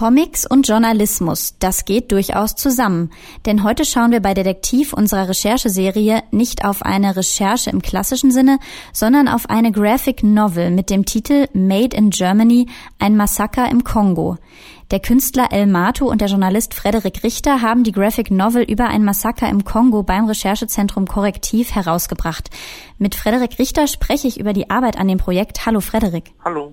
Comics und Journalismus, das geht durchaus zusammen. Denn heute schauen wir bei Detektiv unserer Rechercheserie nicht auf eine Recherche im klassischen Sinne, sondern auf eine Graphic Novel mit dem Titel Made in Germany, ein Massaker im Kongo. Der Künstler El Mato und der Journalist Frederik Richter haben die Graphic Novel über ein Massaker im Kongo beim Recherchezentrum Korrektiv herausgebracht. Mit Frederik Richter spreche ich über die Arbeit an dem Projekt. Hallo Frederik. Hallo.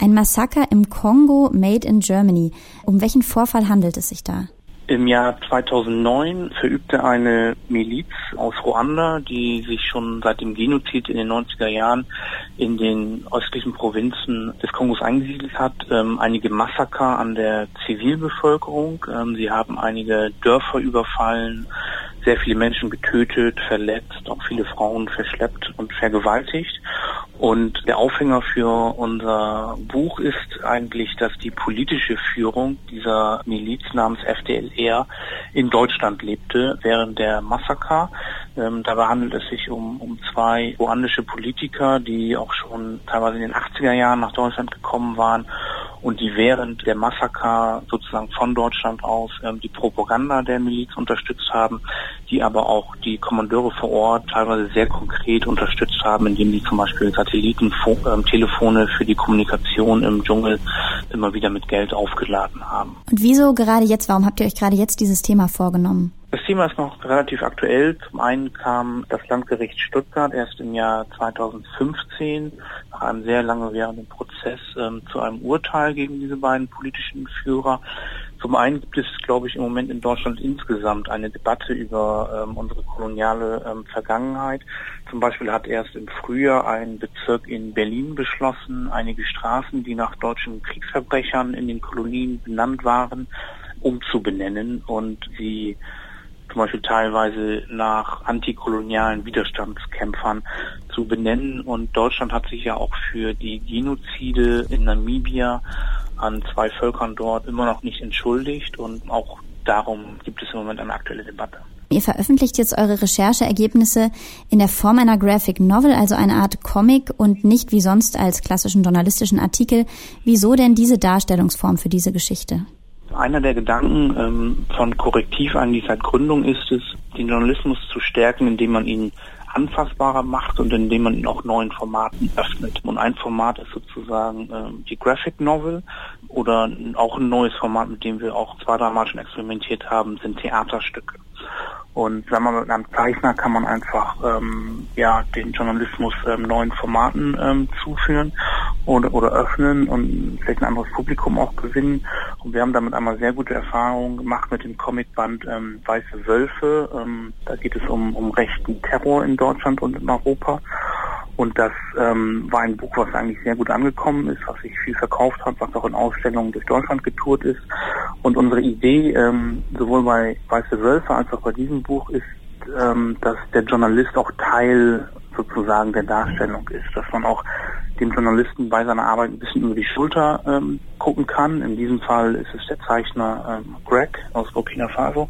Ein Massaker im Kongo made in Germany. Um welchen Vorfall handelt es sich da? Im Jahr 2009 verübte eine Miliz aus Ruanda, die sich schon seit dem Genozid in den 90er Jahren in den östlichen Provinzen des Kongos eingesiedelt hat, ähm, einige Massaker an der Zivilbevölkerung. Ähm, sie haben einige Dörfer überfallen, sehr viele Menschen getötet, verletzt, auch viele Frauen verschleppt und vergewaltigt. Und der Aufhänger für unser Buch ist eigentlich, dass die politische Führung dieser Miliz namens FDLR in Deutschland lebte während der Massaker. Ähm, dabei handelt es sich um, um zwei ruandische Politiker, die auch schon teilweise in den 80er Jahren nach Deutschland gekommen waren und die während der Massaker sozusagen von Deutschland aus ähm, die Propaganda der Miliz unterstützt haben, die aber auch die Kommandeure vor Ort teilweise sehr konkret unterstützt haben, indem die zum Beispiel Satellitentelefone ähm, für die Kommunikation im Dschungel immer wieder mit Geld aufgeladen haben. Und wieso gerade jetzt, warum habt ihr euch gerade jetzt dieses Thema vorgenommen? Das Thema ist noch relativ aktuell. Zum einen kam das Landgericht Stuttgart erst im Jahr 2015 nach einem sehr lange währenden Prozess ähm, zu einem Urteil gegen diese beiden politischen Führer. Zum einen gibt es, glaube ich, im Moment in Deutschland insgesamt eine Debatte über ähm, unsere koloniale ähm, Vergangenheit. Zum Beispiel hat erst im Frühjahr ein Bezirk in Berlin beschlossen, einige Straßen, die nach deutschen Kriegsverbrechern in den Kolonien benannt waren, umzubenennen und sie zum Beispiel teilweise nach antikolonialen Widerstandskämpfern zu benennen. Und Deutschland hat sich ja auch für die Genozide in Namibia an zwei Völkern dort immer noch nicht entschuldigt und auch darum gibt es im Moment eine aktuelle Debatte. Ihr veröffentlicht jetzt eure Rechercheergebnisse in der Form einer Graphic Novel, also eine Art Comic und nicht wie sonst als klassischen journalistischen Artikel. Wieso denn diese Darstellungsform für diese Geschichte? Einer der Gedanken ähm, von Korrektiv eigentlich seit Gründung ist es, den Journalismus zu stärken, indem man ihn anfassbarer macht und indem man ihn auch neuen Formaten öffnet. Und ein Format ist sozusagen ähm, die Graphic Novel oder auch ein neues Format, mit dem wir auch zwei, drei Mal schon experimentiert haben, sind Theaterstücke. Und wenn man mit einem Zeichner kann man einfach ähm, ja den Journalismus ähm, neuen Formaten ähm, zuführen oder, oder öffnen und vielleicht ein anderes Publikum auch gewinnen. Und wir haben damit einmal sehr gute Erfahrungen gemacht mit dem Comicband ähm, Weiße Wölfe. Ähm, da geht es um, um rechten Terror in Deutschland und in Europa. Und das ähm, war ein Buch, was eigentlich sehr gut angekommen ist, was sich viel verkauft hat, was auch in Ausstellungen durch Deutschland getourt ist. Und unsere Idee, ähm, sowohl bei Weiße Wölfe als auch bei diesem Buch, ist, ähm, dass der Journalist auch Teil sozusagen der Darstellung ist, dass man auch dem Journalisten bei seiner Arbeit ein bisschen über die Schulter ähm, gucken kann. In diesem Fall ist es der Zeichner ähm, Greg aus Burkina Faso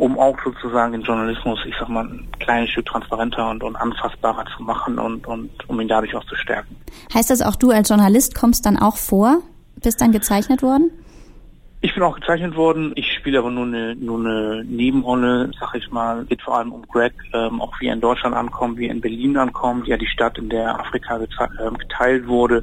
um auch sozusagen den Journalismus, ich sag mal, ein kleines Stück transparenter und, und anfassbarer zu machen und, und um ihn dadurch auch zu stärken. Heißt das auch, du als Journalist kommst dann auch vor? Bist dann gezeichnet worden? Ich bin auch gezeichnet worden. Ich spiele aber nur eine, nur eine Nebenrolle, sag ich mal. Geht vor allem um Greg, ähm, auch wie er in Deutschland ankommt, wie er in Berlin ankommt, ja die Stadt, in der Afrika ähm, geteilt wurde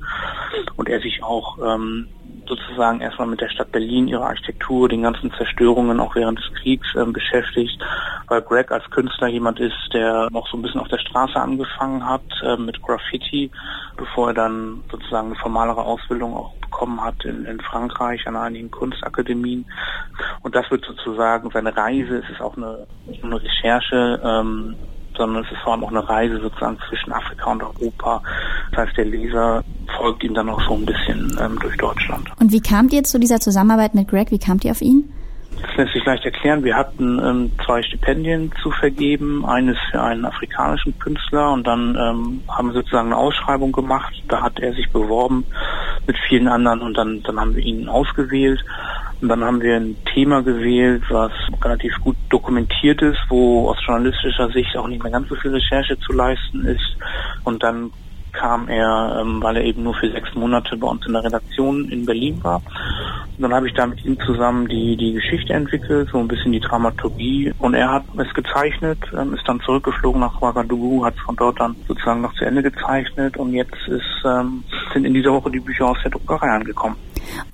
und er sich auch ähm, sozusagen erstmal mit der Stadt Berlin, ihrer Architektur, den ganzen Zerstörungen auch während des Kriegs ähm, beschäftigt, weil Greg als Künstler jemand ist, der noch so ein bisschen auf der Straße angefangen hat äh, mit Graffiti, bevor er dann sozusagen eine formalere Ausbildung auch bekommen hat in, in Frankreich an einigen Kunstakademien. Und das wird sozusagen seine Reise, es ist auch eine, eine Recherche, ähm, sondern es ist vor allem auch eine Reise sozusagen zwischen Afrika und Europa. Das heißt, der Leser folgt ihm dann auch so ein bisschen ähm, durch Deutschland. Und wie kamt ihr zu dieser Zusammenarbeit mit Greg? Wie kamt ihr auf ihn? Das lässt sich leicht erklären. Wir hatten ähm, zwei Stipendien zu vergeben. Eines für einen afrikanischen Künstler und dann ähm, haben wir sozusagen eine Ausschreibung gemacht. Da hat er sich beworben mit vielen anderen und dann, dann haben wir ihn ausgewählt. Und dann haben wir ein Thema gewählt, was relativ gut dokumentiert ist, wo aus journalistischer Sicht auch nicht mehr ganz so viel Recherche zu leisten ist. Und dann kam er, ähm, weil er eben nur für sechs Monate bei uns in der Redaktion in Berlin war. Und dann habe ich da mit ihm zusammen die, die Geschichte entwickelt, so ein bisschen die Dramaturgie. Und er hat es gezeichnet, ähm, ist dann zurückgeflogen nach Ouagadougou, hat es von dort dann sozusagen noch zu Ende gezeichnet. Und jetzt ist, ähm, sind in dieser Woche die Bücher aus der Druckerei angekommen.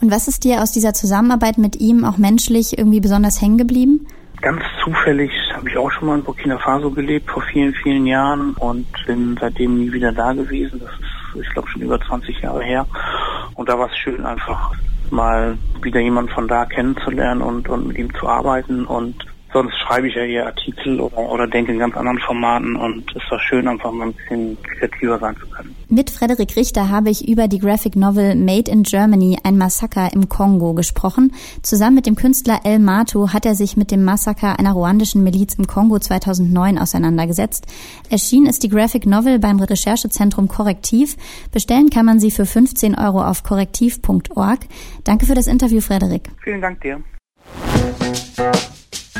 Und was ist dir aus dieser Zusammenarbeit mit ihm auch menschlich irgendwie besonders hängen geblieben? Ganz zufällig habe ich auch schon mal in Burkina Faso gelebt vor vielen, vielen Jahren und bin seitdem nie wieder da gewesen. Das ist, ich glaube, schon über 20 Jahre her. Und da war es schön, einfach mal wieder jemanden von da kennenzulernen und, und mit ihm zu arbeiten und sonst schreibe ich ja eher Artikel oder, oder denke in ganz anderen Formaten und es war schön, einfach mal ein bisschen kreativer sein zu können. Mit Frederik Richter habe ich über die Graphic Novel Made in Germany, ein Massaker im Kongo gesprochen. Zusammen mit dem Künstler El Matu hat er sich mit dem Massaker einer ruandischen Miliz im Kongo 2009 auseinandergesetzt. Erschienen ist die Graphic Novel beim Recherchezentrum Korrektiv. Bestellen kann man sie für 15 Euro auf korrektiv.org. Danke für das Interview, Frederik. Vielen Dank dir.